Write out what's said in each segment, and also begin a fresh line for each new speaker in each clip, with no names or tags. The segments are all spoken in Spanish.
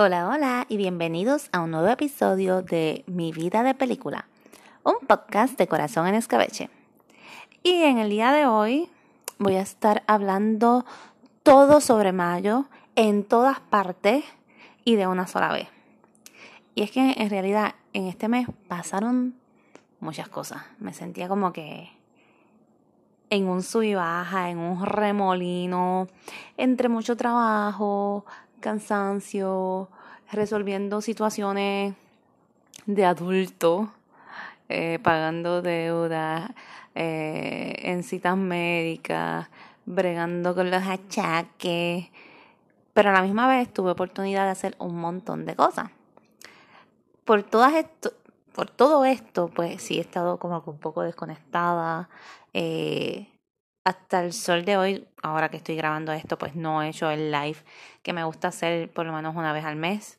Hola, hola y bienvenidos a un nuevo episodio de Mi vida de película, un podcast de corazón en escabeche. Y en el día de hoy voy a estar hablando todo sobre mayo en todas partes y de una sola vez. Y es que en realidad en este mes pasaron muchas cosas. Me sentía como que en un sub y baja, en un remolino, entre mucho trabajo, cansancio, resolviendo situaciones de adulto, eh, pagando deudas, eh, en citas médicas, bregando con los achaques, pero a la misma vez tuve oportunidad de hacer un montón de cosas. Por todas esto, por todo esto, pues sí he estado como un poco desconectada. Eh, hasta el sol de hoy, ahora que estoy grabando esto, pues no he hecho el live que me gusta hacer por lo menos una vez al mes.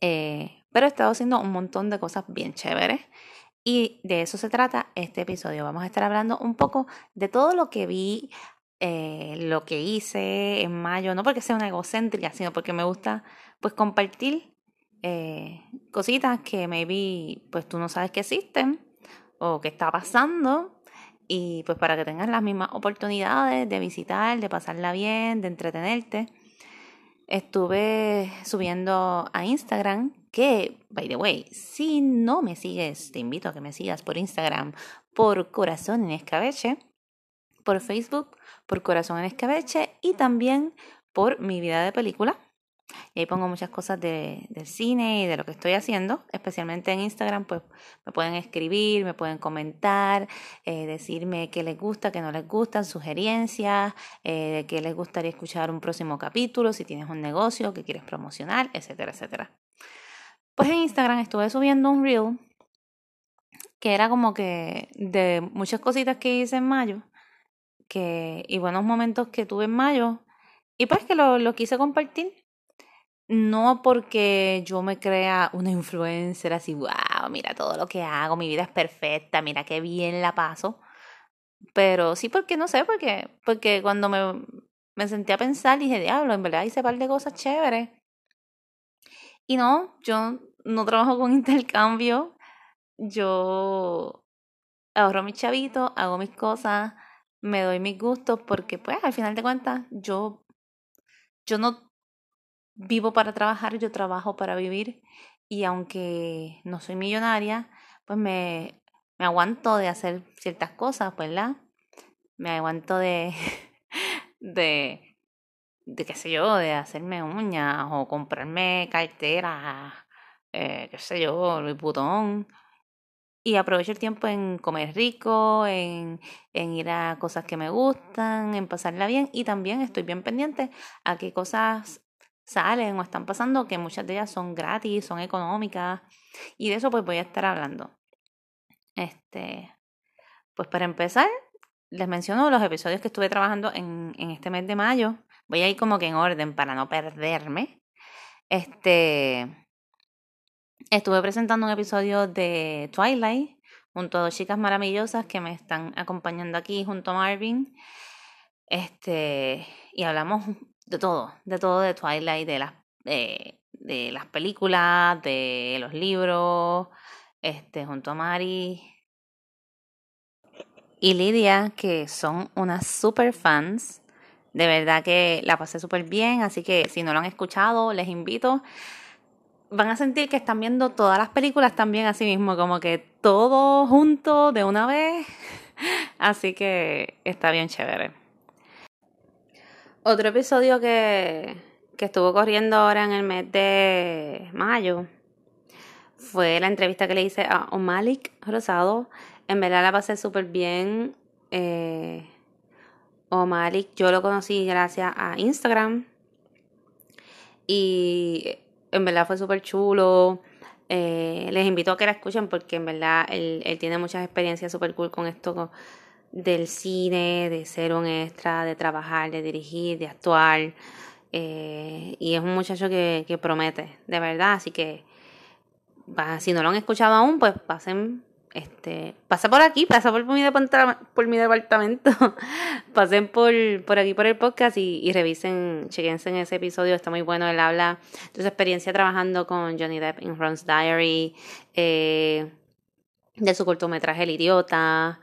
Eh, pero he estado haciendo un montón de cosas bien chéveres. Y de eso se trata este episodio. Vamos a estar hablando un poco de todo lo que vi, eh, lo que hice en mayo, no porque sea una egocéntrica, sino porque me gusta pues compartir eh, cositas que maybe pues tú no sabes que existen o que está pasando y pues para que tengas las mismas oportunidades de visitar, de pasarla bien, de entretenerte. Estuve subiendo a Instagram, que, by the way, si no me sigues, te invito a que me sigas por Instagram por Corazón en Escabeche, por Facebook por Corazón en Escabeche y también por Mi Vida de Película. Y ahí pongo muchas cosas de, del cine y de lo que estoy haciendo, especialmente en Instagram, pues me pueden escribir, me pueden comentar, eh, decirme qué les gusta, qué no les gusta, sugerencias, eh, de qué les gustaría escuchar un próximo capítulo, si tienes un negocio que quieres promocionar, etcétera, etcétera. Pues en Instagram estuve subiendo un reel que era como que de muchas cositas que hice en mayo que, y buenos momentos que tuve en mayo y pues que lo, lo quise compartir no porque yo me crea una influencer así, wow, mira todo lo que hago, mi vida es perfecta, mira qué bien la paso. Pero sí porque no sé, porque, porque cuando me, me senté a pensar dije, diablo, en verdad hice un par de cosas chéveres. Y no, yo no trabajo con intercambio, yo ahorro mis chavitos, hago mis cosas, me doy mis gustos, porque pues al final de cuentas yo, yo no vivo para trabajar, yo trabajo para vivir y aunque no soy millonaria, pues me, me aguanto de hacer ciertas cosas, ¿verdad? Me aguanto de, de, de qué sé yo, de hacerme uñas o comprarme carteras, eh, qué sé yo, Louis Vuitton. Y aprovecho el tiempo en comer rico, en, en ir a cosas que me gustan, en pasarla bien. Y también estoy bien pendiente a qué cosas salen o están pasando, que muchas de ellas son gratis, son económicas, y de eso pues voy a estar hablando. Este, pues para empezar, les menciono los episodios que estuve trabajando en, este mes de mayo. Voy a ir como que en orden para no perderme. Este, estuve presentando un episodio de Twilight junto a dos chicas maravillosas que me están acompañando aquí junto a Marvin. Este, y hablamos de todo, de todo de Twilight, de las, eh, de las películas, de los libros, este, junto a Mari y Lidia, que son unas super fans. De verdad que la pasé súper bien, así que si no lo han escuchado, les invito. Van a sentir que están viendo todas las películas también así mismo, como que todo junto de una vez. Así que está bien chévere. Otro episodio que, que estuvo corriendo ahora en el mes de mayo fue la entrevista que le hice a Omalik Rosado. En verdad la pasé súper bien. Eh, Omalik yo lo conocí gracias a Instagram. Y en verdad fue súper chulo. Eh, les invito a que la escuchen porque en verdad él, él tiene muchas experiencias súper cool con esto del cine, de ser un extra, de trabajar, de dirigir, de actuar. Eh, y es un muchacho que, que, promete, de verdad. Así que si no lo han escuchado aún, pues pasen este, pasa por aquí, pasa por mi, por mi departamento, pasen por, por aquí por el podcast y, y revisen, chequense en ese episodio, está muy bueno, él habla de su experiencia trabajando con Johnny Depp en Ron's Diary, eh, de su cortometraje El Idiota,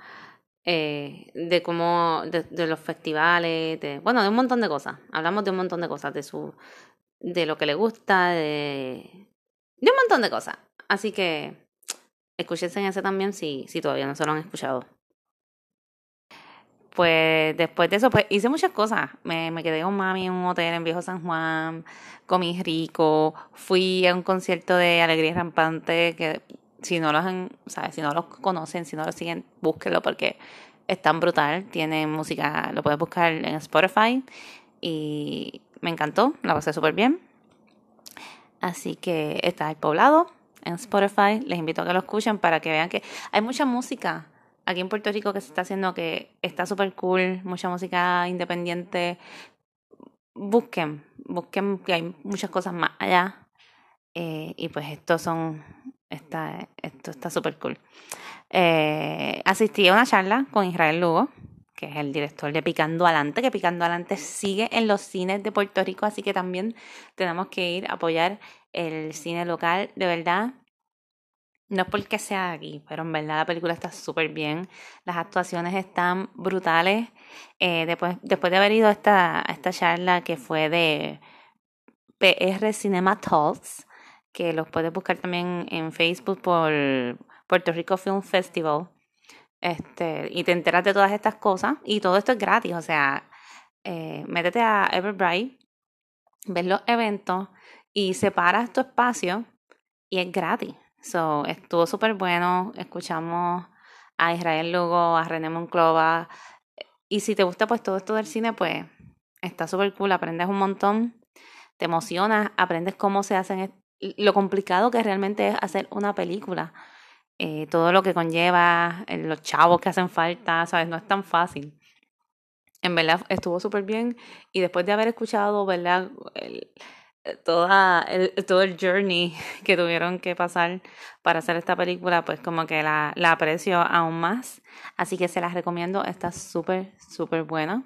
eh, de cómo, de, los festivales, de, bueno, de un montón de cosas, hablamos de un montón de cosas, de su, de lo que le gusta, de, de un montón de cosas, así que escúchense ese también si, si todavía no se lo han escuchado. Pues después de eso, pues hice muchas cosas. Me, me quedé con mami en un hotel en Viejo San Juan, comí rico, fui a un concierto de Alegría Rampante que si no los ¿sabes? si no los conocen, si no los siguen, búsquenlo porque es tan brutal. Tiene música, lo puedes buscar en Spotify y me encantó, la pasé súper bien. Así que está el poblado, en Spotify. Les invito a que lo escuchen para que vean que hay mucha música aquí en Puerto Rico que se está haciendo que está súper cool, mucha música independiente. Busquen, busquen que hay muchas cosas más allá. Eh, y pues estos son, está, esto está súper cool. Eh, asistí a una charla con Israel Lugo, que es el director de Picando Adelante, que Picando Adelante sigue en los cines de Puerto Rico, así que también tenemos que ir a apoyar el cine local, de verdad. No es porque sea aquí, pero en verdad la película está súper bien. Las actuaciones están brutales. Eh, después, después de haber ido a esta, esta charla que fue de PR Cinema Talks, que los puedes buscar también en Facebook por Puerto Rico Film Festival. Este, y te enteras de todas estas cosas. Y todo esto es gratis. O sea, eh, métete a Everbright, ves los eventos y separas tu espacio y es gratis. So, estuvo súper bueno. Escuchamos a Israel Lugo, a René Monclova. Y si te gusta pues todo esto del cine, pues está súper cool. Aprendes un montón. Te emocionas, aprendes cómo se hacen lo complicado que realmente es hacer una película. Eh, todo lo que conlleva, eh, los chavos que hacen falta, ¿sabes? No es tan fácil. En verdad estuvo súper bien. Y después de haber escuchado, ¿verdad? El, toda todo el journey que tuvieron que pasar para hacer esta película, pues como que la, la aprecio aún más. Así que se las recomiendo, está súper, súper buena.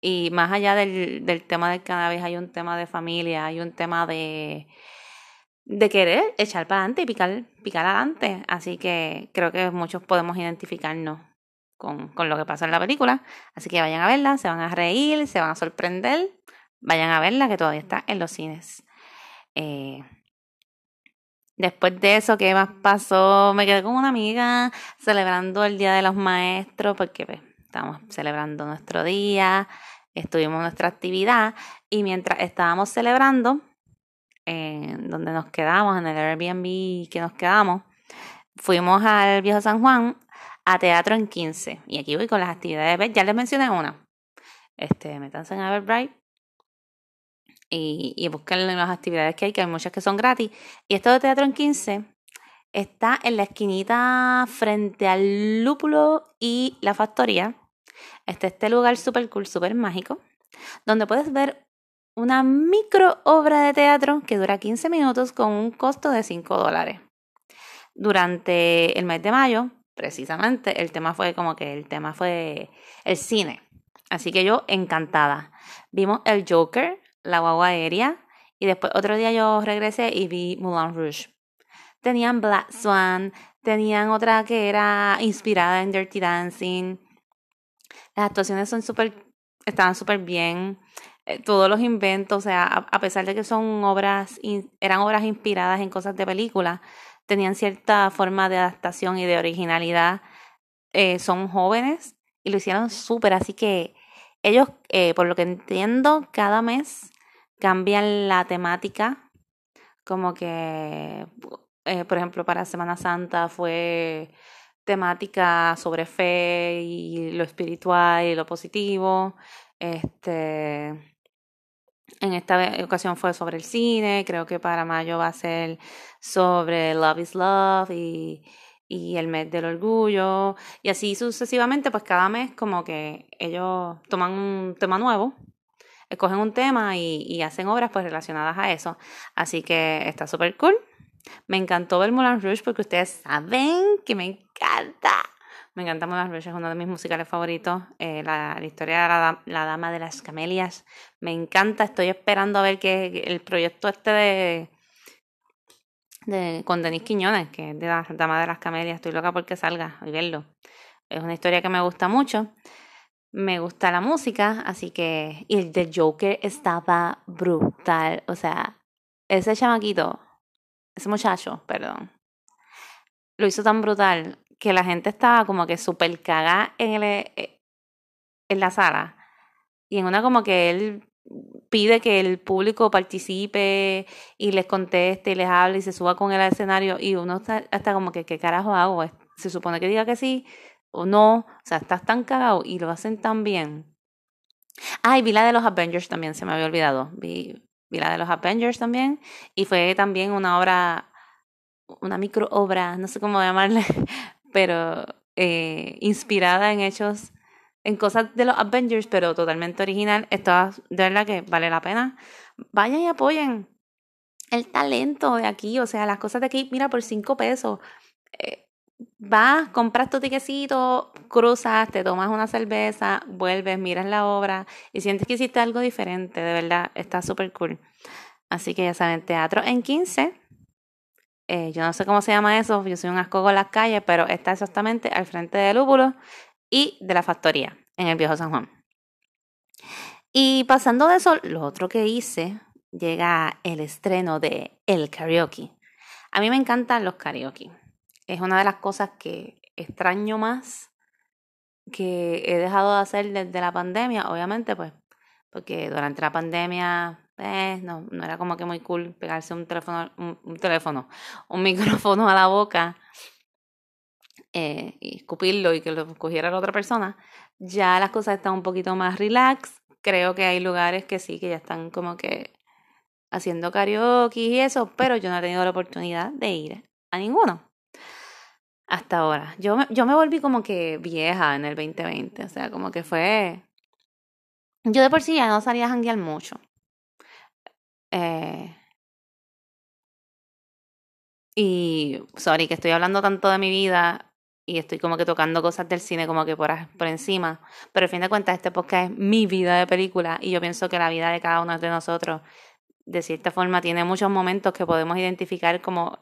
Y más allá del, del tema del cannabis, hay un tema de familia, hay un tema de, de querer echar para adelante y picar, picar adelante. Así que creo que muchos podemos identificarnos con, con lo que pasa en la película. Así que vayan a verla, se van a reír, se van a sorprender Vayan a verla que todavía está en los cines. Eh, después de eso, ¿qué más pasó? Me quedé con una amiga celebrando el Día de los Maestros porque pues, estamos celebrando nuestro día, estuvimos en nuestra actividad y mientras estábamos celebrando, donde nos quedamos, en el Airbnb que nos quedamos, fuimos al Viejo San Juan a Teatro en 15. Y aquí voy con las actividades. Ya les mencioné una. Este, métanse en Everbright y, y busquen las actividades que hay, que hay muchas que son gratis. Y esto de Teatro en 15 está en la esquinita frente al Lúpulo y la Factoría. Está este lugar súper cool, súper mágico, donde puedes ver una micro obra de teatro que dura 15 minutos con un costo de 5 dólares. Durante el mes de mayo, precisamente, el tema fue como que el tema fue el cine. Así que yo encantada. Vimos el Joker, la guagua aérea. Y después otro día yo regresé y vi Moulin Rouge. Tenían Black Swan, tenían otra que era inspirada en Dirty Dancing. Las actuaciones son súper, estaban súper bien. Eh, todos los inventos, o sea, a, pesar de que son obras, eran obras inspiradas en cosas de película, tenían cierta forma de adaptación y de originalidad. Eh, son jóvenes y lo hicieron súper, así que ellos, eh, por lo que entiendo, cada mes cambian la temática, como que, por ejemplo, para Semana Santa fue temática sobre fe y lo espiritual y lo positivo. Este, en esta ocasión fue sobre el cine, creo que para mayo va a ser sobre Love is Love y, y el mes del orgullo y así sucesivamente, pues cada mes como que ellos toman un tema nuevo escogen un tema y, hacen obras pues relacionadas a eso. Así que está súper cool. Me encantó ver Moulin Rouge porque ustedes saben que me encanta. Me encanta Moulin es uno de mis musicales favoritos. Eh, la, historia de la, Dama de las Camelias. Me encanta, estoy esperando a ver que el proyecto este de, de con Denis Quiñones, que es de la Dama de las Camelias. Estoy loca porque salga y verlo. Es una historia que me gusta mucho. Me gusta la música, así que. Y el de Joker estaba brutal. O sea, ese chamaquito, ese muchacho, perdón, lo hizo tan brutal que la gente estaba como que súper cagada en, el, eh, en la sala. Y en una como que él pide que el público participe y les conteste y les hable y se suba con él al escenario y uno está hasta como que qué carajo hago se supone que diga que sí o no o sea estás tan cagado y lo hacen tan bien. Ay vi la de los Avengers también se me había olvidado. Vi, vi la de los Avengers también y fue también una obra una micro obra no sé cómo llamarle pero eh, inspirada en hechos en cosas de los Avengers, pero totalmente original. Esto de verdad que vale la pena. Vayan y apoyen el talento de aquí, o sea, las cosas de aquí, mira, por cinco pesos. Eh, vas, compras tu tiquecito, cruzas, te tomas una cerveza, vuelves, miras la obra y sientes que hiciste algo diferente, de verdad, está súper cool. Así que ya saben, teatro en 15. Eh, yo no sé cómo se llama eso, yo soy un asco con las calles, pero está exactamente al frente del lúpulo y de la factoría en el Viejo San Juan. Y pasando de eso, lo otro que hice, llega el estreno de El Karaoke. A mí me encantan los karaoke. Es una de las cosas que extraño más que he dejado de hacer desde la pandemia, obviamente, pues, porque durante la pandemia eh, no, no era como que muy cool pegarse un teléfono, un teléfono, un micrófono a la boca eh, y escupirlo y que lo cogiera la otra persona, ya las cosas están un poquito más relax. Creo que hay lugares que sí, que ya están como que haciendo karaoke y eso, pero yo no he tenido la oportunidad de ir a ninguno. Hasta ahora. Yo me, yo me volví como que vieja en el 2020, o sea, como que fue... Yo de por sí ya no salía a janguear mucho. Eh, y, sorry, que estoy hablando tanto de mi vida y estoy como que tocando cosas del cine como que por, por encima. Pero al fin de cuentas, este podcast es mi vida de película y yo pienso que la vida de cada uno de nosotros, de cierta forma, tiene muchos momentos que podemos identificar como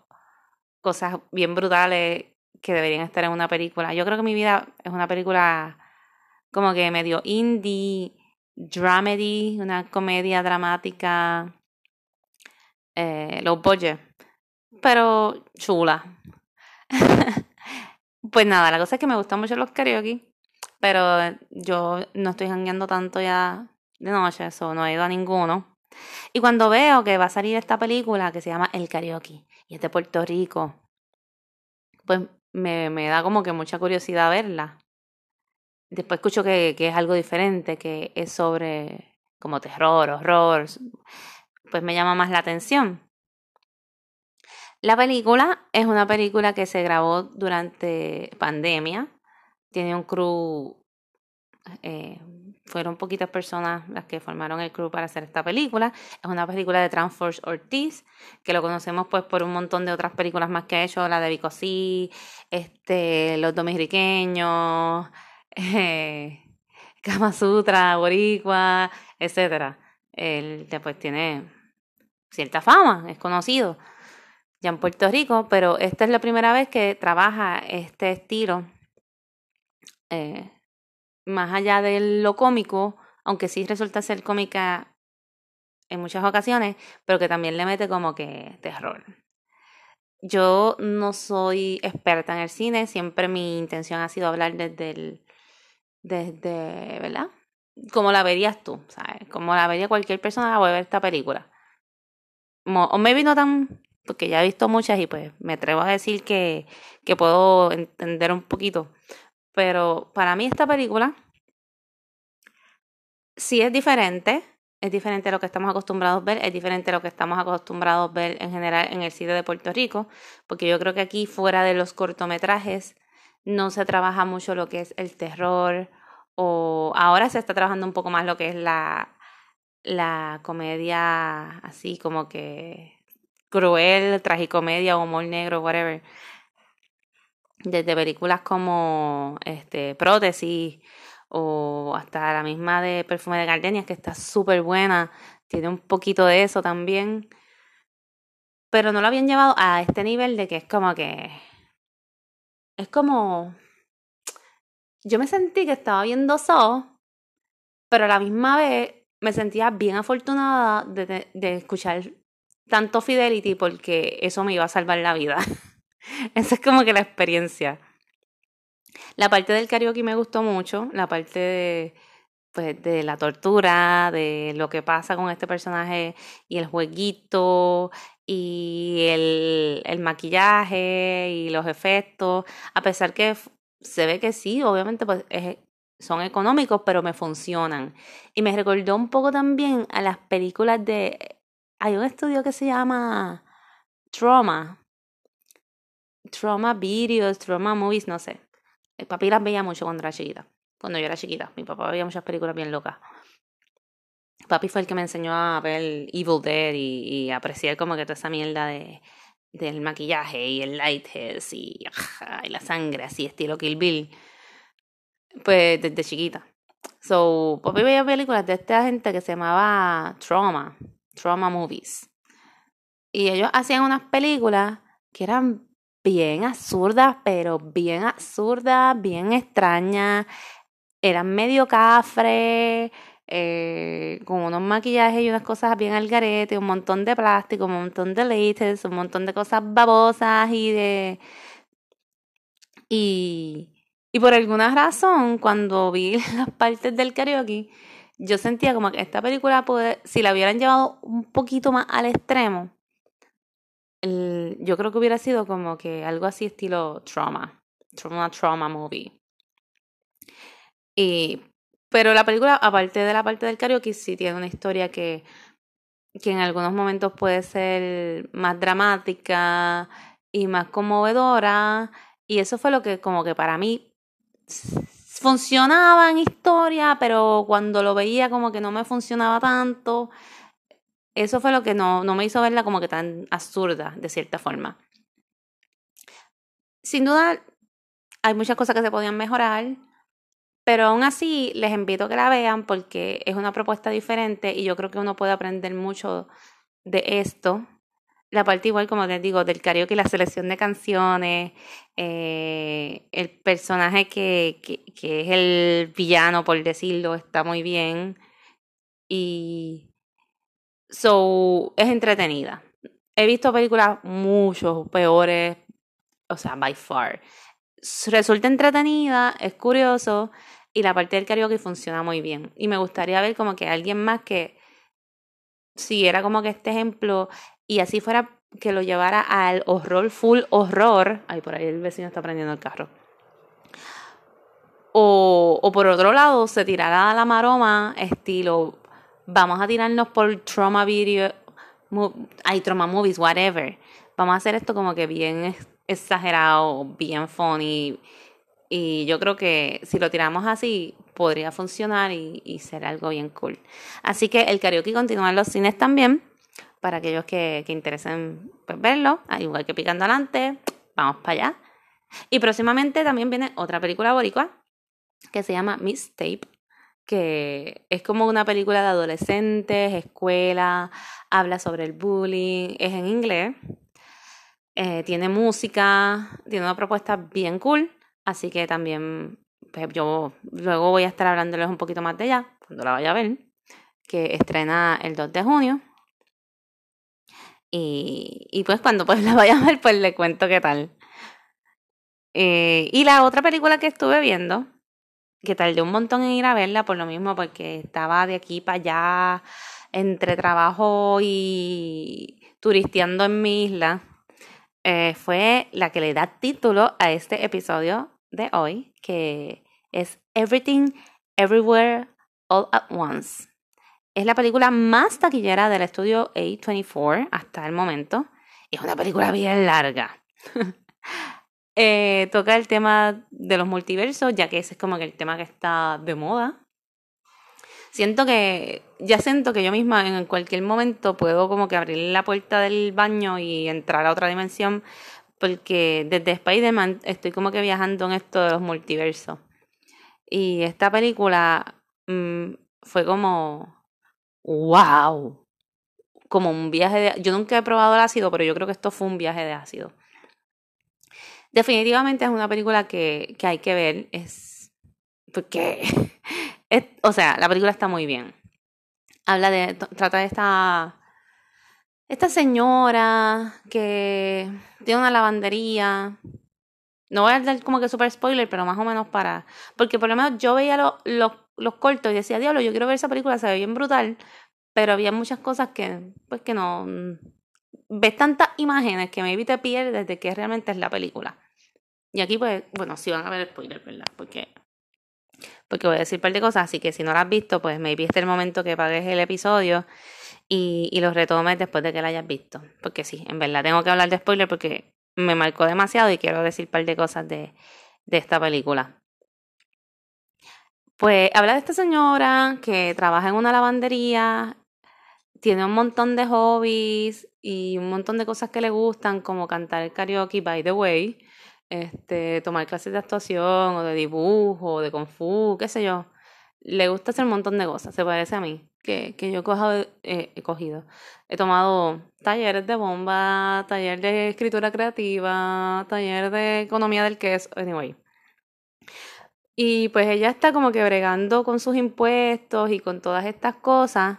cosas bien brutales que deberían estar en una película. Yo creo que mi vida es una película como que medio indie, dramedy, una comedia dramática, eh, low budget, pero chula. Pues nada, la cosa es que me gustan mucho los karaoke, pero yo no estoy jangueando tanto ya de noche, eso no he ido a ninguno. Y cuando veo que va a salir esta película que se llama El Karaoke y es de Puerto Rico, pues me, me da como que mucha curiosidad verla. Después escucho que, que es algo diferente, que es sobre como terror, horror, pues me llama más la atención. La película es una película que se grabó durante pandemia. Tiene un crew, eh, fueron poquitas personas las que formaron el crew para hacer esta película. Es una película de Transforce Ortiz, que lo conocemos pues por un montón de otras películas más que ha hecho, la de Vicosí, este, Los Dominicanos, eh, Kama Sutra, Boricua, etc. Él después tiene cierta fama, es conocido ya en Puerto Rico, pero esta es la primera vez que trabaja este estilo, eh, más allá de lo cómico, aunque sí resulta ser cómica en muchas ocasiones, pero que también le mete como que terror. Yo no soy experta en el cine, siempre mi intención ha sido hablar desde el, desde, ¿verdad? Como la verías tú, ¿sabes? Como la vería cualquier persona a ver esta película. O maybe no tan porque ya he visto muchas y pues me atrevo a decir que, que puedo entender un poquito. Pero para mí esta película sí es diferente, es diferente a lo que estamos acostumbrados a ver, es diferente a lo que estamos acostumbrados a ver en general en el cine de Puerto Rico, porque yo creo que aquí fuera de los cortometrajes no se trabaja mucho lo que es el terror o ahora se está trabajando un poco más lo que es la, la comedia así como que cruel, tragicomedia, humor negro, whatever. desde películas como este, Prótesis o hasta la misma de Perfume de Gardenias, que está súper buena, tiene un poquito de eso también, pero no lo habían llevado a este nivel de que es como que, es como, yo me sentí que estaba viendo So, pero a la misma vez me sentía bien afortunada de, de escuchar tanto Fidelity porque eso me iba a salvar la vida. Esa es como que la experiencia. La parte del karaoke me gustó mucho, la parte de, pues, de la tortura, de lo que pasa con este personaje y el jueguito y el, el maquillaje y los efectos, a pesar que se ve que sí, obviamente pues son económicos, pero me funcionan. Y me recordó un poco también a las películas de... Hay un estudio que se llama Trauma, trauma videos, trauma movies, no sé. El papi las veía mucho cuando era chiquita. Cuando yo era chiquita. Mi papá veía muchas películas bien locas. Papi fue el que me enseñó a ver Evil Dead y, y apreciar como que toda esa mierda de, del maquillaje y el lighthouse y, y la sangre, así estilo Kill Bill. Pues desde chiquita. So, papi veía películas de esta gente que se llamaba Trauma, Trauma Movies. Y ellos hacían unas películas que eran bien absurdas, pero bien absurdas, bien extrañas. Eran medio cafre, eh, con unos maquillajes y unas cosas bien al garete, un montón de plástico, un montón de latex, un montón de cosas babosas y de... Y, y por alguna razón, cuando vi las partes del karaoke, yo sentía como que esta película, puede, si la hubieran llevado un poquito más al extremo, yo creo que hubiera sido como que algo así estilo trauma, trauma, trauma movie. Y, pero la película, aparte de la parte del karaoke, sí tiene una historia que, que en algunos momentos puede ser más dramática y más conmovedora. Y eso fue lo que como que para mí funcionaba en historia, pero cuando lo veía como que no me funcionaba tanto eso fue lo que no, no me hizo verla como que tan absurda, de cierta forma. Sin duda, hay muchas cosas que se podían mejorar, pero aún así les invito a que la vean porque es una propuesta diferente y yo creo que uno puede aprender mucho de esto. La parte igual, como les digo, del karaoke, la selección de canciones, eh, el personaje que, que, es el villano, por decirlo, está muy bien. Y So, es entretenida. He visto películas mucho peores, o sea, by far. Resulta entretenida, es curioso y la parte del karaoke funciona muy bien. Y me gustaría ver como que alguien más que siguiera como que este ejemplo y así fuera que lo llevara al horror, full horror. Ay, por ahí el vecino está prendiendo el carro. O, o por otro lado, se tirara a la maroma estilo vamos a tirarnos por trauma video, hay trauma movies, whatever. Vamos a hacer esto como que bien exagerado, bien funny. Y yo creo que si lo tiramos así, podría funcionar y, y ser algo bien cool. Así que el karaoke continúa en los cines también, para aquellos que, que interesen pues, verlo, al igual que Picando Adelante, vamos para allá. Y próximamente también viene otra película boricua que se llama Miss Tape que es como una película de adolescentes, escuela, habla sobre el bullying, es en inglés, eh, tiene música, tiene una propuesta bien cool, así que también pues, yo luego voy a estar hablándoles un poquito más de ella cuando la vaya a ver, que estrena el 2 de junio. Y, pues cuando pues la vaya a ver, pues le cuento qué tal. Eh, y la otra película que estuve viendo que tardé un montón en ir a verla por lo mismo, porque estaba de aquí para allá entre trabajo y turisteando en mi isla, eh, fue la que le da título a este episodio de hoy, que es Everything, Everywhere, All at Once. Es la película más taquillera del estudio A24 hasta el momento. Es una película bien larga. Eh, toca el tema de los multiversos, ya que ese es como que el tema que está de moda. Siento que, ya siento que yo misma en cualquier momento puedo como que abrir la puerta del baño y entrar a otra dimensión, porque desde Spider-Man estoy como que viajando en esto de los multiversos. Y esta película mm, fue como, wow, como un viaje de... Yo nunca he probado el ácido, pero yo creo que esto fue un viaje de ácido. Definitivamente es una película que, que hay que ver, es... Porque, es, o sea, la película está muy bien. Habla de, trata de esta esta señora que tiene una lavandería. No voy a dar como que super spoiler, pero más o menos para. Porque por lo menos yo veía los cortos y decía, diablo, yo quiero ver esa película, se ve bien brutal. Pero había muchas cosas que, pues que no. Ves tantas imágenes que maybe te pierdes de que realmente es la película. Y aquí, pues, bueno, sí van a ver spoiler, ¿verdad? Porque. Porque voy a decir un par de cosas, así que si no la has visto, pues maybe este es el momento que pagues el episodio y, y los retomes después de que la hayas visto. Porque sí, en verdad tengo que hablar de spoiler porque me marcó demasiado y quiero decir un par de cosas de, de esta película. Pues habla de esta señora que trabaja en una lavandería, tiene un montón de hobbies y un montón de cosas que le gustan, como cantar karaoke, by the way, este, tomar clases de actuación o de dibujo o de kung fu, qué sé yo. Le gusta hacer un montón de cosas, se parece a mí que, que yo eh, he cogido. He tomado talleres de bomba, taller de escritura creativa, taller de economía del queso, anyway. Y pues ella está como que bregando con sus impuestos y con todas estas cosas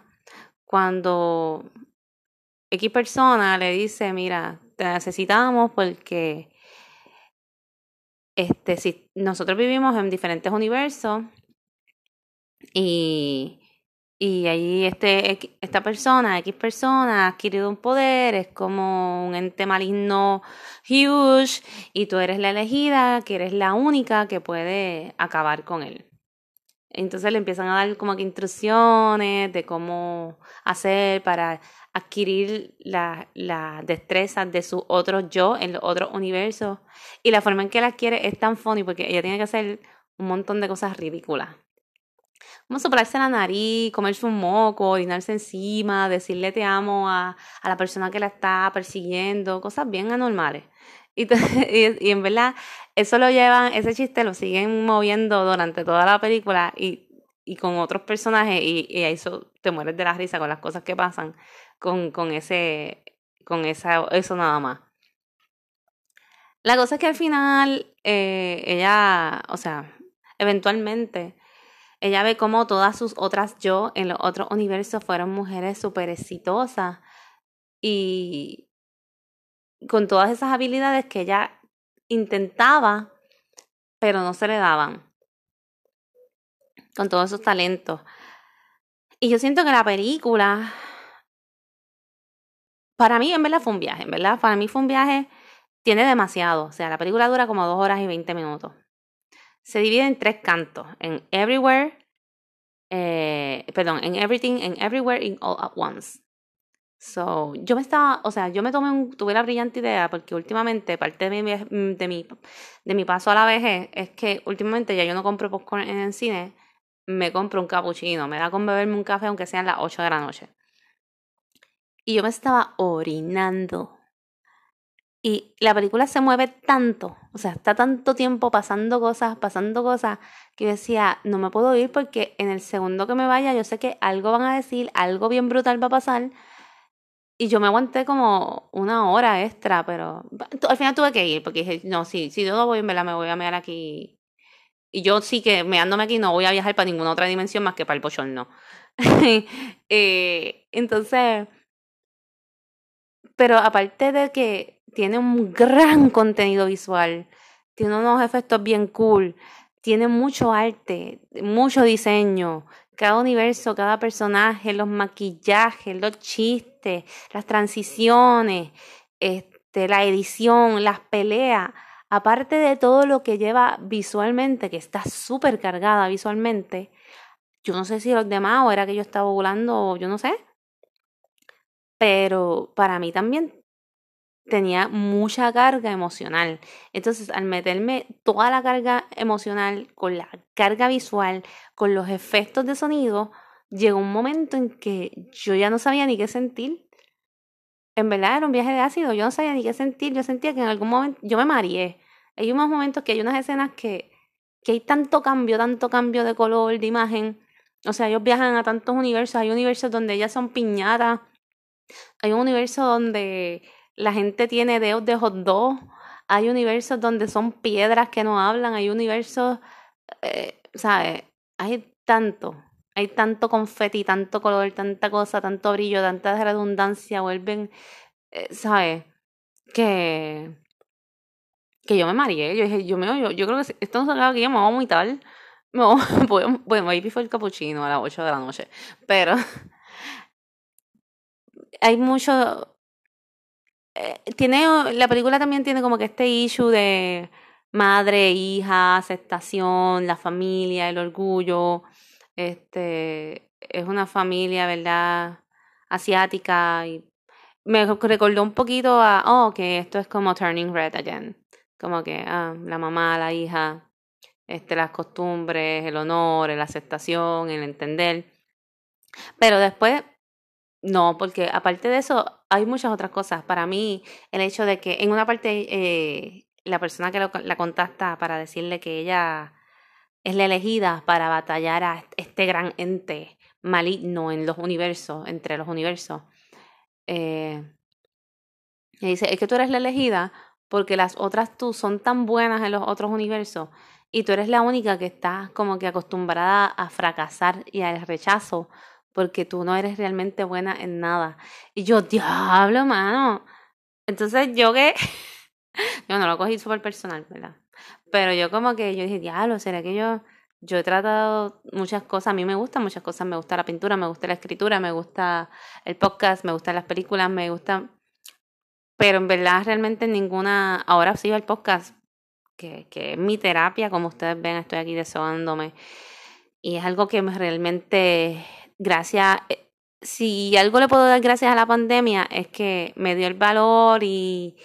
cuando X persona le dice, mira, te necesitamos porque este, si nosotros vivimos en diferentes universos y y ahí este, esta persona, X persona, ha adquirido un poder, es como un ente maligno huge, y tú eres la elegida, que eres la única que puede acabar con él. Entonces le empiezan a dar como que instrucciones de cómo hacer para adquirir las la destrezas de su otro yo en los otros universos. Y la forma en que la adquiere es tan funny porque ella tiene que hacer un montón de cosas ridículas como soplarse la nariz, comerse un moco, orinarse encima, decirle te amo a, a la persona que la está persiguiendo, cosas bien anormales. Y, y, en verdad, eso lo llevan, ese chiste lo siguen moviendo durante toda la película y, y con otros personajes y, y eso te mueres de la risa con las cosas que pasan con, con ese, con esa, eso nada más. La cosa es que al final, eh, ella, o sea, eventualmente ella ve cómo todas sus otras yo en los otros universos fueron mujeres súper exitosas y con todas esas habilidades que ella intentaba, pero no se le daban. Con todos esos talentos. Y yo siento que la película, para mí en verdad fue un viaje, en verdad, para mí fue un viaje, tiene demasiado. O sea, la película dura como dos horas y veinte minutos se divide en tres cantos, en Everywhere, eh, perdón, en Everything, en Everywhere, in All at Once. So, yo me estaba, o sea, yo me tomé un, tuve la brillante idea porque últimamente parte de mi, de mi, de mi paso a la vejez es que últimamente ya yo no compro popcorn en el cine, me compro un cappuccino, me da con beberme un café aunque sean las 8 de la noche. Y yo me estaba orinando y la película se mueve tanto, o sea, está tanto tiempo pasando cosas, pasando cosas, que yo decía, no me puedo ir porque en el segundo que me vaya yo sé que algo van a decir, algo bien brutal va a pasar. Y yo me aguanté como una hora extra, pero al final tuve que ir porque dije, no, sí, si yo no voy, en verdad me voy a mear aquí. Y yo sí que meándome aquí no voy a viajar para ninguna otra dimensión más que para el pochón, no. eh, entonces, pero aparte de que tiene un gran contenido visual, tiene unos efectos bien cool, tiene mucho arte, mucho diseño, cada universo, cada personaje, los maquillajes, los chistes, las transiciones, este, la edición, las peleas, aparte de todo lo que lleva visualmente, que está súper cargada visualmente, yo no sé si los demás o era que yo estaba volando, yo no sé, pero para mí también tenía mucha carga emocional. Entonces, al meterme toda la carga emocional con la carga visual, con los efectos de sonido, llegó un momento en que yo ya no sabía ni qué sentir. en verdad era un viaje de ácido, yo no sabía ni qué sentir, yo sentía que en algún momento, yo me mareé. Hay unos momentos que hay unas escenas que, que hay tanto cambio, tanto cambio de color, de imagen. O sea, ellos viajan a tantos universos, hay universos donde ellas son piñatas, hay un universo donde la gente tiene dedos de hot dog, hay universos donde son piedras que no hablan, hay universos, eh, ¿sabes? Hay tanto, hay tanto confeti, tanto color, tanta cosa, tanto brillo, tanta redundancia, vuelven, eh, ¿sabes? Que, que yo me mareé, yo dije, yo, me, yo, yo creo que esto no se acaba aquí, me voy a vomitar. No, bueno, ahí fue el capuchino a las 8 de la noche, pero hay mucho... Eh, tiene, la película también tiene como que este issue de madre, hija, aceptación, la familia, el orgullo. Este, es una familia, ¿verdad? Asiática y me recordó un poquito a, oh, que esto es como Turning Red Again. Como que, ah, la mamá, la hija, este, las costumbres, el honor, la aceptación, el entender. Pero después, no, porque aparte de eso, hay muchas otras cosas. Para mí, el hecho de que en una parte eh, la persona que la contacta para decirle que ella es la elegida para batallar a este gran ente maligno en los universos, entre los universos. Eh, y dice, es que tú eres la elegida porque las otras tú son tan buenas en los otros universos y tú eres la única que está como que acostumbrada a fracasar y al rechazo porque tú no eres realmente buena en nada. Y yo, diablo, mano. Entonces yo que yo no lo cogí súper personal, ¿verdad? Pero yo como que yo dije, diablo, ¿será que yo, yo he tratado muchas cosas? A mí me gustan muchas cosas. Me gusta la pintura, me gusta la escritura, me gusta el podcast, me gustan las películas, me gusta... Pero en verdad realmente ninguna... Ahora sigo el podcast, que, que es mi terapia. Como ustedes ven, estoy aquí desahogándome. Y es algo que me realmente, gracias... Eh, si algo le puedo dar gracias a la pandemia es que me dio el valor y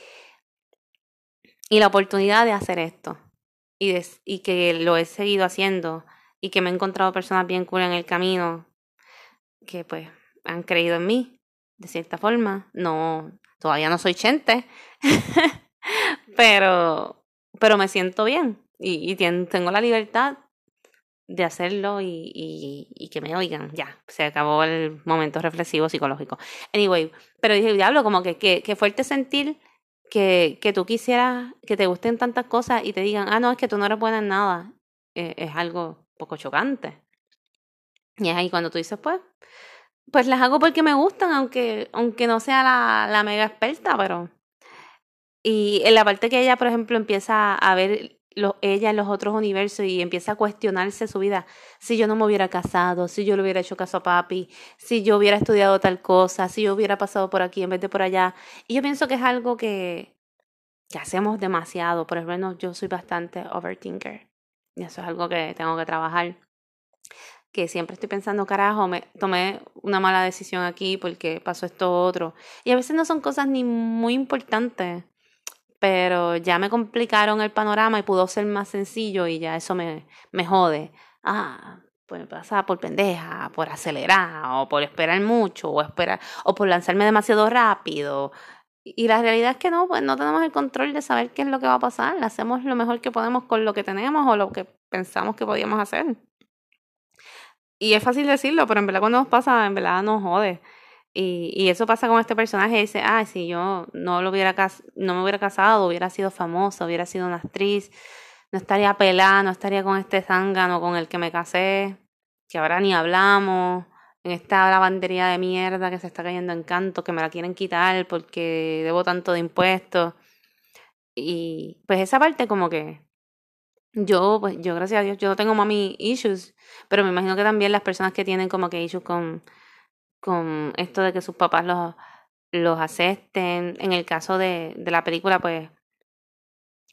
y la oportunidad de hacer esto. Y, que lo he seguido haciendo y que me he encontrado personas bien cool en el camino que pues han creído en mí de cierta forma. No, todavía no soy chente, pero, pero me siento bien y tengo la libertad de hacerlo y, y, que me oigan. Ya, se acabó el momento reflexivo psicológico. Anyway, pero dije, diablo, como que, que, fuerte sentir que, que tú quisieras que te gusten tantas cosas y te digan, ah, no, es que tú no eres buena en nada, eh, es algo poco chocante. Y es ahí cuando tú dices, pues, pues las hago porque me gustan, aunque, aunque no sea la, la mega experta, pero... Y en la parte que ella, por ejemplo, empieza a ver ella en los otros universos y empieza a cuestionarse su vida. Si yo no me hubiera casado, si yo le hubiera hecho caso a papi, si yo hubiera estudiado tal cosa, si yo hubiera pasado por aquí en vez de por allá. Y yo pienso que es algo que, que hacemos demasiado. Por ejemplo, yo soy bastante overthinker. Y eso es algo que tengo que trabajar. Que siempre estoy pensando, carajo, me tomé una mala decisión aquí porque pasó esto otro. Y a veces no son cosas ni muy importantes pero ya me complicaron el panorama y pudo ser más sencillo y ya eso me, me jode. Ah, pues me pasa por pendeja, por acelerar, o por esperar mucho, o esperar, o por lanzarme demasiado rápido. Y la realidad es que no, pues no tenemos el control de saber qué es lo que va a pasar. Hacemos lo mejor que podemos con lo que tenemos o lo que pensamos que podíamos hacer. Y es fácil decirlo, pero en verdad cuando nos pasa, en verdad nos jode. Y, y eso pasa con este personaje, dice, ah, si yo no, lo hubiera no me hubiera casado, hubiera sido famosa, hubiera sido una actriz, no estaría pelada, no estaría con este zángano con el que me casé, que ahora ni hablamos, en esta lavandería de mierda que se está cayendo en canto, que me la quieren quitar porque debo tanto de impuestos. Y pues esa parte como que yo, pues yo gracias a Dios, yo no tengo mami issues, pero me imagino que también las personas que tienen como que issues con con esto de que sus papás los, los acepten. En el caso de, de la película, pues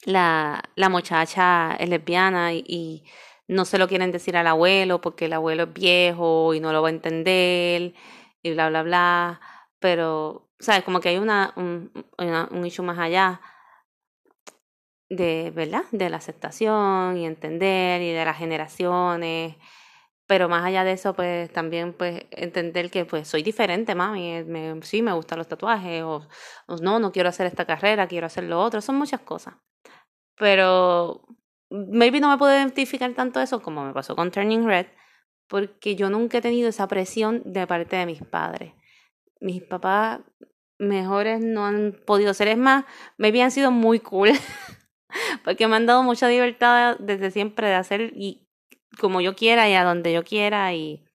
la, la muchacha es lesbiana y, y, no se lo quieren decir al abuelo porque el abuelo es viejo y no lo va a entender y bla, bla, bla. Pero, ¿sabes? Como que hay una, un, un issue más allá de, ¿verdad? De la aceptación y entender y de las generaciones pero más allá de eso, pues también pues entender que pues soy diferente, mami, me, sí me gustan los tatuajes, o, no, no quiero hacer esta carrera, quiero hacer lo otro, son muchas cosas. Pero maybe no me puedo identificar tanto eso como me pasó con Turning Red, porque yo nunca he tenido esa presión de parte de mis padres. Mis papás mejores no han podido ser, es más, maybe han sido muy cool, porque me han dado mucha libertad desde siempre de hacer y como yo quiera y a donde yo quiera y,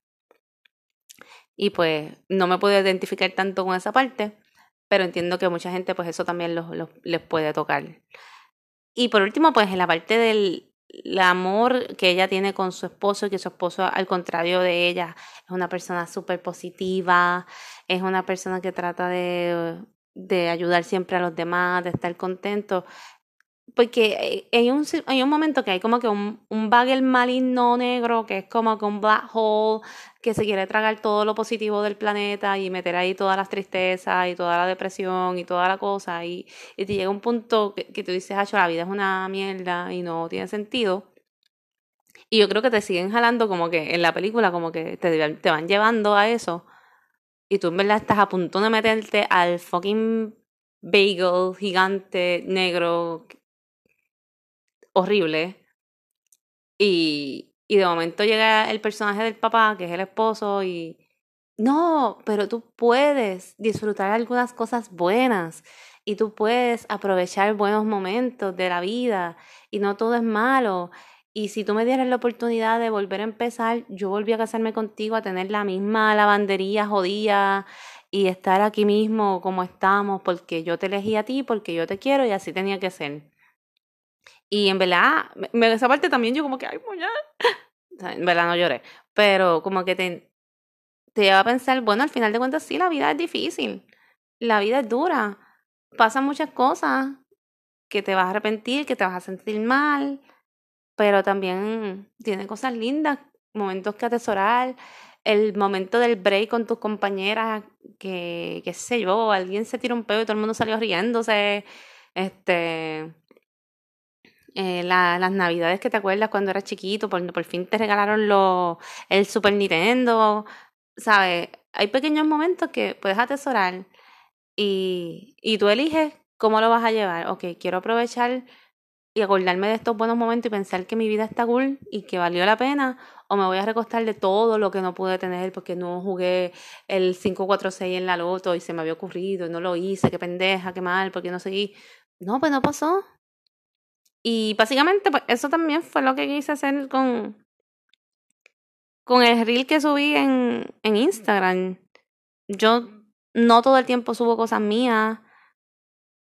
y pues no me puedo identificar tanto con esa parte, pero entiendo que mucha gente pues eso también los, les puede tocar. Y por último pues en la parte del amor que ella tiene con su esposo, que su esposo al contrario de ella es una persona súper positiva, es una persona que trata de, de ayudar siempre a los demás, de estar contento porque hay un, hay un momento que hay como que un, un bagel maligno negro que es como que un black hole que se quiere tragar todo lo positivo del planeta y meter ahí todas las tristezas y toda la depresión y toda la cosa y, y te llega un punto que, que tú dices, ah, la vida es una mierda y no tiene sentido. Y yo creo que te siguen jalando como que en la película como que te, te van llevando a eso y tú en verdad estás a punto de meterte al fucking bagel gigante negro horrible. Y, y de momento llega el personaje del papá, que es el esposo, y no, pero tú puedes disfrutar algunas cosas buenas y tú puedes aprovechar buenos momentos de la vida y no todo es malo. Y si tú me dieras la oportunidad de volver a empezar, yo volví a casarme contigo, a tener la misma lavandería jodida y estar aquí mismo como estamos, porque yo te elegí a ti, porque yo te quiero y así tenía que ser. Y en verdad, me, esa parte también yo como que, ay, pues ya. en verdad no lloré. Pero como que te, te lleva a pensar, bueno, al final de cuentas sí, la vida es difícil. La vida es dura. Pasan muchas cosas que te vas a arrepentir, que te vas a sentir mal. Pero también tiene cosas lindas, momentos que atesorar. El momento del break con tus compañeras, que, qué sé yo, alguien se tira un pedo y todo el mundo salió riéndose. Este eh, la, las navidades que te acuerdas cuando eras chiquito, por, por fin te regalaron lo, el Super Nintendo, ¿sabes? Hay pequeños momentos que puedes atesorar y, y tú eliges cómo lo vas a llevar. Ok, quiero aprovechar y acordarme de estos buenos momentos y pensar que mi vida está cool y que valió la pena, o me voy a recostar de todo lo que no pude tener porque no jugué el 546 en la loto y se me había ocurrido y no lo hice, qué pendeja, qué mal, porque no seguí. No, pues no pasó. Y básicamente, pues eso también fue lo que quise hacer con, con el reel que subí en, en Instagram. Yo no todo el tiempo subo cosas mías.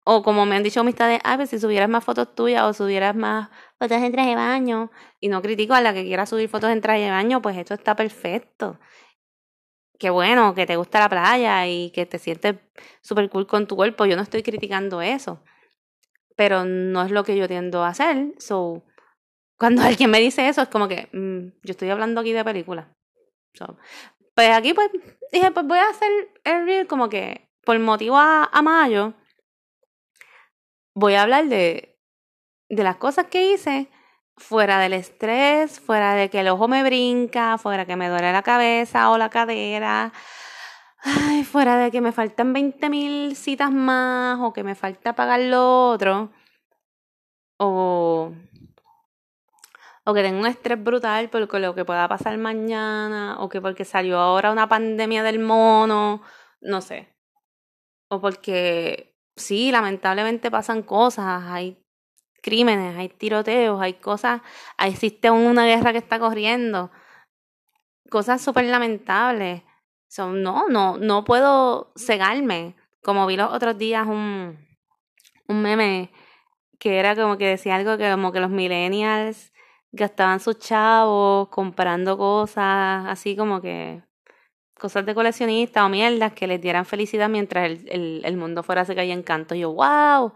O como me han dicho amistades, a ver, si subieras más fotos tuyas o subieras más fotos en traje de baño. Y no critico a la que quiera subir fotos en traje de baño, pues esto está perfecto. Qué bueno, que te gusta la playa y que te sientes súper cool con tu cuerpo. Yo no estoy criticando eso pero no es lo que yo tiendo a hacer. So, cuando alguien me dice eso, es como que mm, yo estoy hablando aquí de película. So, pues aquí, pues dije, pues voy a hacer el reel como que por motivo a, a mayo. Voy a hablar de, de las cosas que hice fuera del estrés, fuera de que el ojo me brinca, fuera que me duele la cabeza o la cadera, ay, fuera de que me faltan 20 mil citas más o que me falta pagar lo otro, o, o que tengo un estrés brutal por lo que pueda pasar mañana, o que porque salió ahora una pandemia del mono, no sé. O porque sí, lamentablemente pasan cosas, hay crímenes, hay tiroteos, hay cosas, existe una guerra que está corriendo, cosas súper lamentables no, no, no puedo cegarme. Como vi los otros días un, un meme que era como que decía algo que como que los millennials gastaban sus chavos comprando cosas, así como que cosas de coleccionista o mierdas que les dieran felicidad mientras el, el, el mundo fuera se caía en canto. Yo, wow,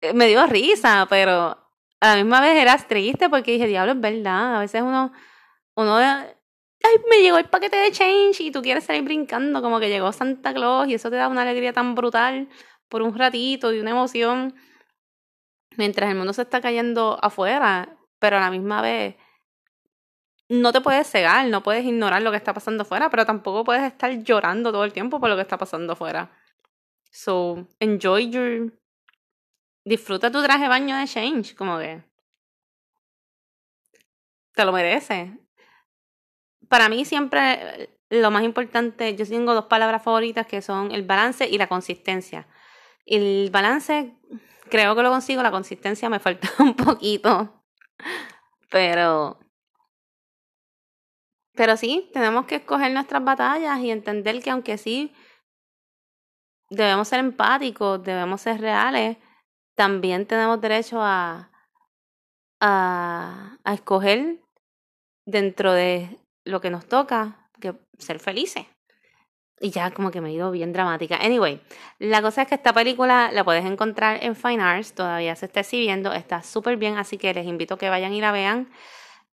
eh, me dio risa, pero a la misma vez era triste porque dije, diablo, es verdad, a veces uno, uno ay, me llegó el paquete de change y tú quieres salir brincando como que llegó Santa Claus y eso te da una alegría tan brutal por un ratito y una emoción mientras el mundo se está cayendo afuera, pero a la misma vez no te puedes cegar, no puedes ignorar lo que está pasando afuera, pero tampoco puedes estar llorando todo el tiempo por lo que está pasando afuera. So, enjoy your. Disfruta tu traje de baño de Change, como que. Te lo mereces. Para mí, siempre lo más importante, yo tengo dos palabras favoritas que son el balance y la consistencia. El balance, creo que lo consigo, la consistencia me falta un poquito. Pero pero sí, tenemos que escoger nuestras batallas y entender que aunque sí debemos ser empáticos, debemos ser reales, también tenemos derecho a, a, a escoger dentro de lo que nos toca, que ser felices. Y ya como que me he ido bien dramática. Anyway, la cosa es que esta película la puedes encontrar en Fine Arts, todavía se está exhibiendo, está súper bien, así que les invito a que vayan y la vean.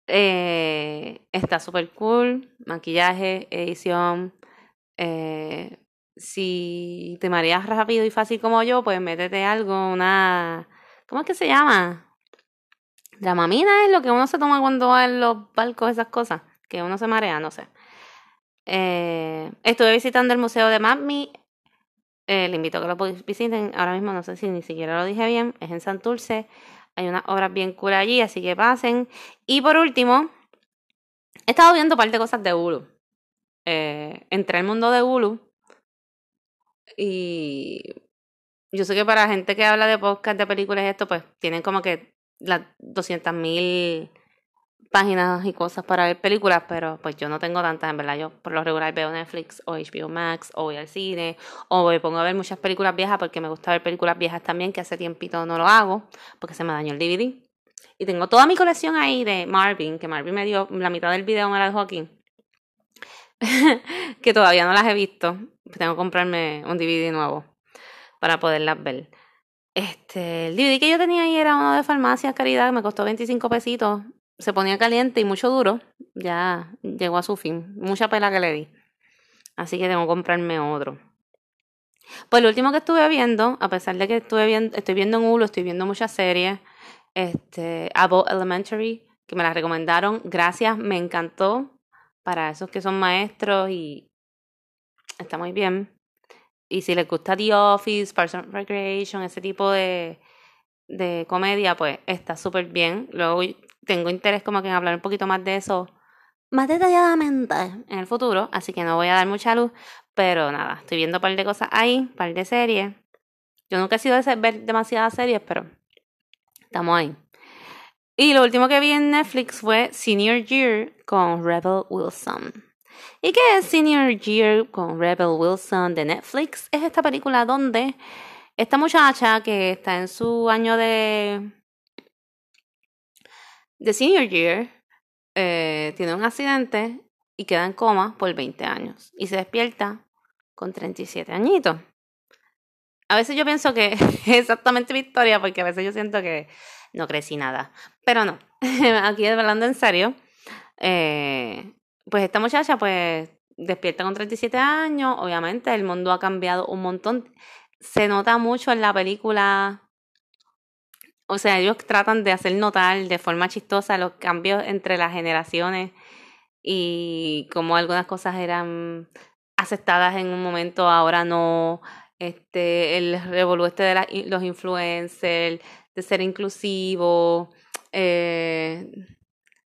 Eh, está súper cool, maquillaje, edición. Eh, si te mareas rápido y fácil como yo, pues métete algo, una... ¿Cómo es que se llama? Dramamina es lo que uno se toma cuando va en los barcos, esas cosas, que uno se marea, no sé. Eh, estuve visitando el museo de Magmi. Eh, le invito a que lo visiten. Ahora mismo no sé si ni siquiera lo dije bien. Es en Santurce. Hay unas obras bien cool allí, así que pasen. Y por último, he estado viendo un par de cosas de Hulu. Eh, entré al mundo de Hulu y yo sé que para gente que habla de podcast, de películas y esto, pues tienen como que las 200 mil páginas y cosas para ver películas, pero pues yo no tengo tantas, en verdad. Yo por lo regular veo Netflix o HBO Max o voy al cine o me pongo a ver muchas películas viejas porque me gusta ver películas viejas también, que hace tiempito no lo hago porque se me dañó el DVD. Y tengo toda mi colección ahí de Marvin, que Marvin me dio, la mitad del video me la dejó aquí. que todavía no las he visto. Tengo que comprarme un DVD nuevo para poderlas ver. Este, el DVD que yo tenía ahí era uno de farmacia caridad, me costó 25 pesitos se ponía caliente y mucho duro, ya llegó a su fin. Mucha pela que le di. Así que tengo que comprarme otro. Pues lo último que estuve viendo, a pesar de que estuve viendo, estoy viendo en Hulu, estoy viendo muchas series, este, Abbott Elementary, que me la recomendaron, gracias, me encantó. Para esos que son maestros y está muy bien. Y si les gusta The Office, Parks and Recreation, ese tipo de, de comedia, pues está súper bien. Luego tengo interés como que en hablar un poquito más de eso más detalladamente en el futuro, así que no voy a dar mucha luz, pero nada, estoy viendo un par de cosas ahí, un par de series. Yo nunca he sido de ver demasiadas series, pero estamos ahí. Y lo último que vi en Netflix fue Senior Year con Rebel Wilson. ¿Y qué es Senior Year con Rebel Wilson de Netflix? Es esta película donde esta muchacha que está en su año de de senior year, eh, tiene un accidente y queda en coma por 20 años y se despierta con 37 añitos. A veces yo pienso que es exactamente mi historia porque a veces yo siento que no crecí nada. Pero no, aquí hablando en serio, eh, pues esta muchacha pues despierta con 37 años, obviamente el mundo ha cambiado un montón. Se nota mucho en la película o sea, ellos tratan de hacer notar de forma chistosa los cambios entre las generaciones y cómo algunas cosas eran aceptadas en un momento, ahora no. Este, el revolú este de los influencers, de ser inclusivo, eh,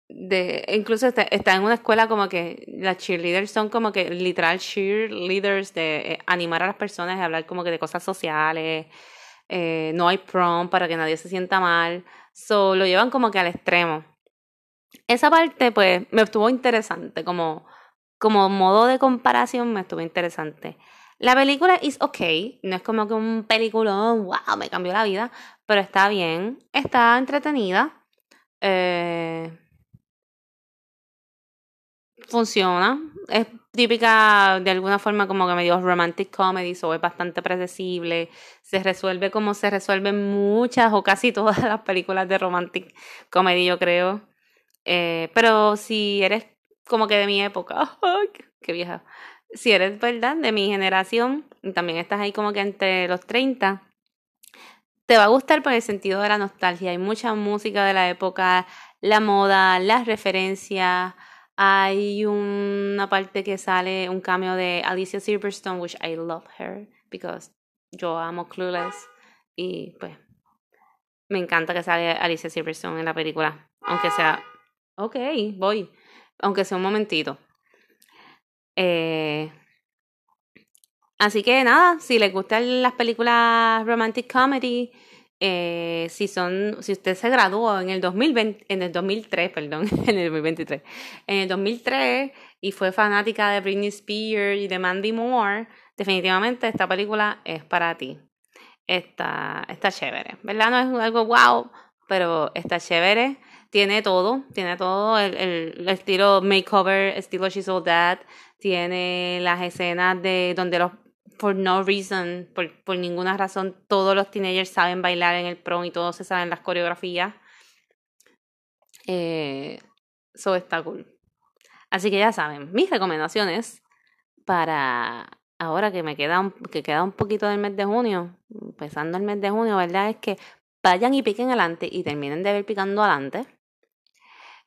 de, incluso está, en una escuela como que las cheerleaders son como que literal cheerleaders de eh, animar a las personas a hablar como que de cosas sociales, eh, no hay prom para que nadie se sienta mal, so lo llevan como que al extremo. Esa parte pues me estuvo interesante, como, como modo de comparación me estuvo interesante. La película is okay, no es como que un peliculón, wow, me cambió la vida, pero está bien, está entretenida, eh, funciona, es típica de alguna forma como que medio romantic comedy, o es bastante predecible, se resuelve como se resuelven muchas o casi todas las películas de romantic comedy, yo creo. Eh, pero si eres como que de mi época, qué vieja, si eres, ¿verdad? De mi generación, y también estás ahí como que entre los 30, te va a gustar por el sentido de la nostalgia. Hay mucha música de la época, la moda, las referencias, Hay una parte que sale un cameo de Alicia Silverstone, which I love her because yo amo Clueless y pues me encanta que salga Alicia Silverstone en la película, aunque sea, ok, voy, aunque sea un momentito. Eh, así que nada, si les gustan las películas romantic comedy, eh, si son, si usted se graduó en el 2020, en el 2003, perdón, en el 2023, en el 2003 y fue fanática de Britney Spears y de Mandy Moore, definitivamente esta película es para ti. Está, está chévere, ¿verdad? No es algo wow, pero está chévere. Tiene todo, tiene todo, el, estilo makeover, estilo She's All That, tiene las escenas de donde los for no reason, por, por ninguna razón, todos los teenagers saben bailar en el prom y todos se saben las coreografías. Eh, eso está cool. Así que ya saben, mis recomendaciones para ahora que me queda un, que queda un poquito del mes de junio, empezando el mes de junio, ¿verdad? Es que vayan y piquen adelante y terminen de ver picando adelante.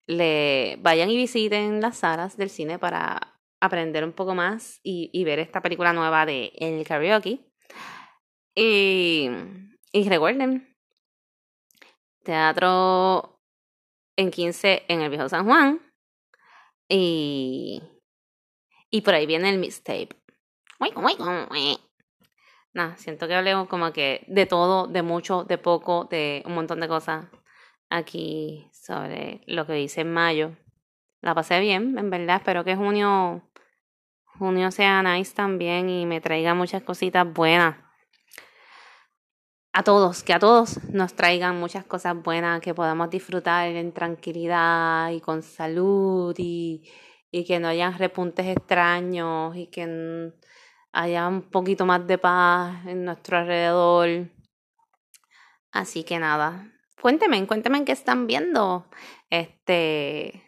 Le vayan y visiten las salas del cine para aprender un poco más y, ver esta película nueva de El Karaoke. Y, y recuerden, teatro en 15 en el Viejo San Juan. Y, y por ahí viene el mixtape. Nada, siento que hablemos como que de todo, de mucho, de poco, de un montón de cosas aquí sobre lo que hice en mayo. La pasé bien, en verdad. Espero que junio junio sea nice también y me traiga muchas cositas buenas. A todos, que a todos nos traigan muchas cosas buenas que podamos disfrutar en tranquilidad y con salud y, y que no hayan repuntes extraños y que haya un poquito más de paz en nuestro alrededor. Así que nada, cuéntenme, cuéntenme qué están viendo. Este,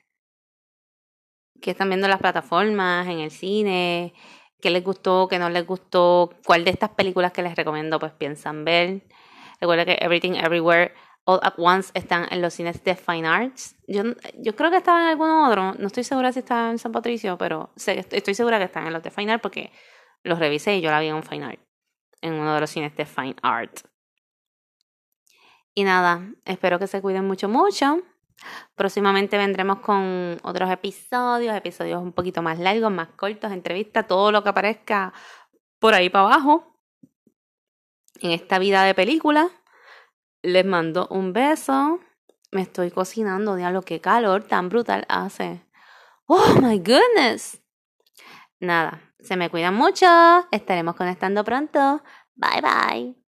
que están viendo las plataformas, en el cine, qué les gustó, qué no les gustó, cuál de estas películas que les recomiendo pues piensan ver. Recuerda que Everything Everywhere All at Once están en los cines de Fine Arts. Yo, yo creo que estaba en alguno otro, no estoy segura si estaba en San Patricio, pero estoy segura que están en los de Fine Art porque los revisé y yo la vi en Fine Art, en uno de los cines de Fine Art. Y nada, espero que se cuiden mucho, mucho. Próximamente vendremos con otros episodios, episodios un poquito más largos, más cortos, entrevistas, todo lo que aparezca por ahí para abajo en esta vida de película. Les mando un beso. Me estoy cocinando, lo que calor tan brutal hace. Oh my goodness. Nada, se me cuidan mucho. Estaremos conectando pronto. Bye bye.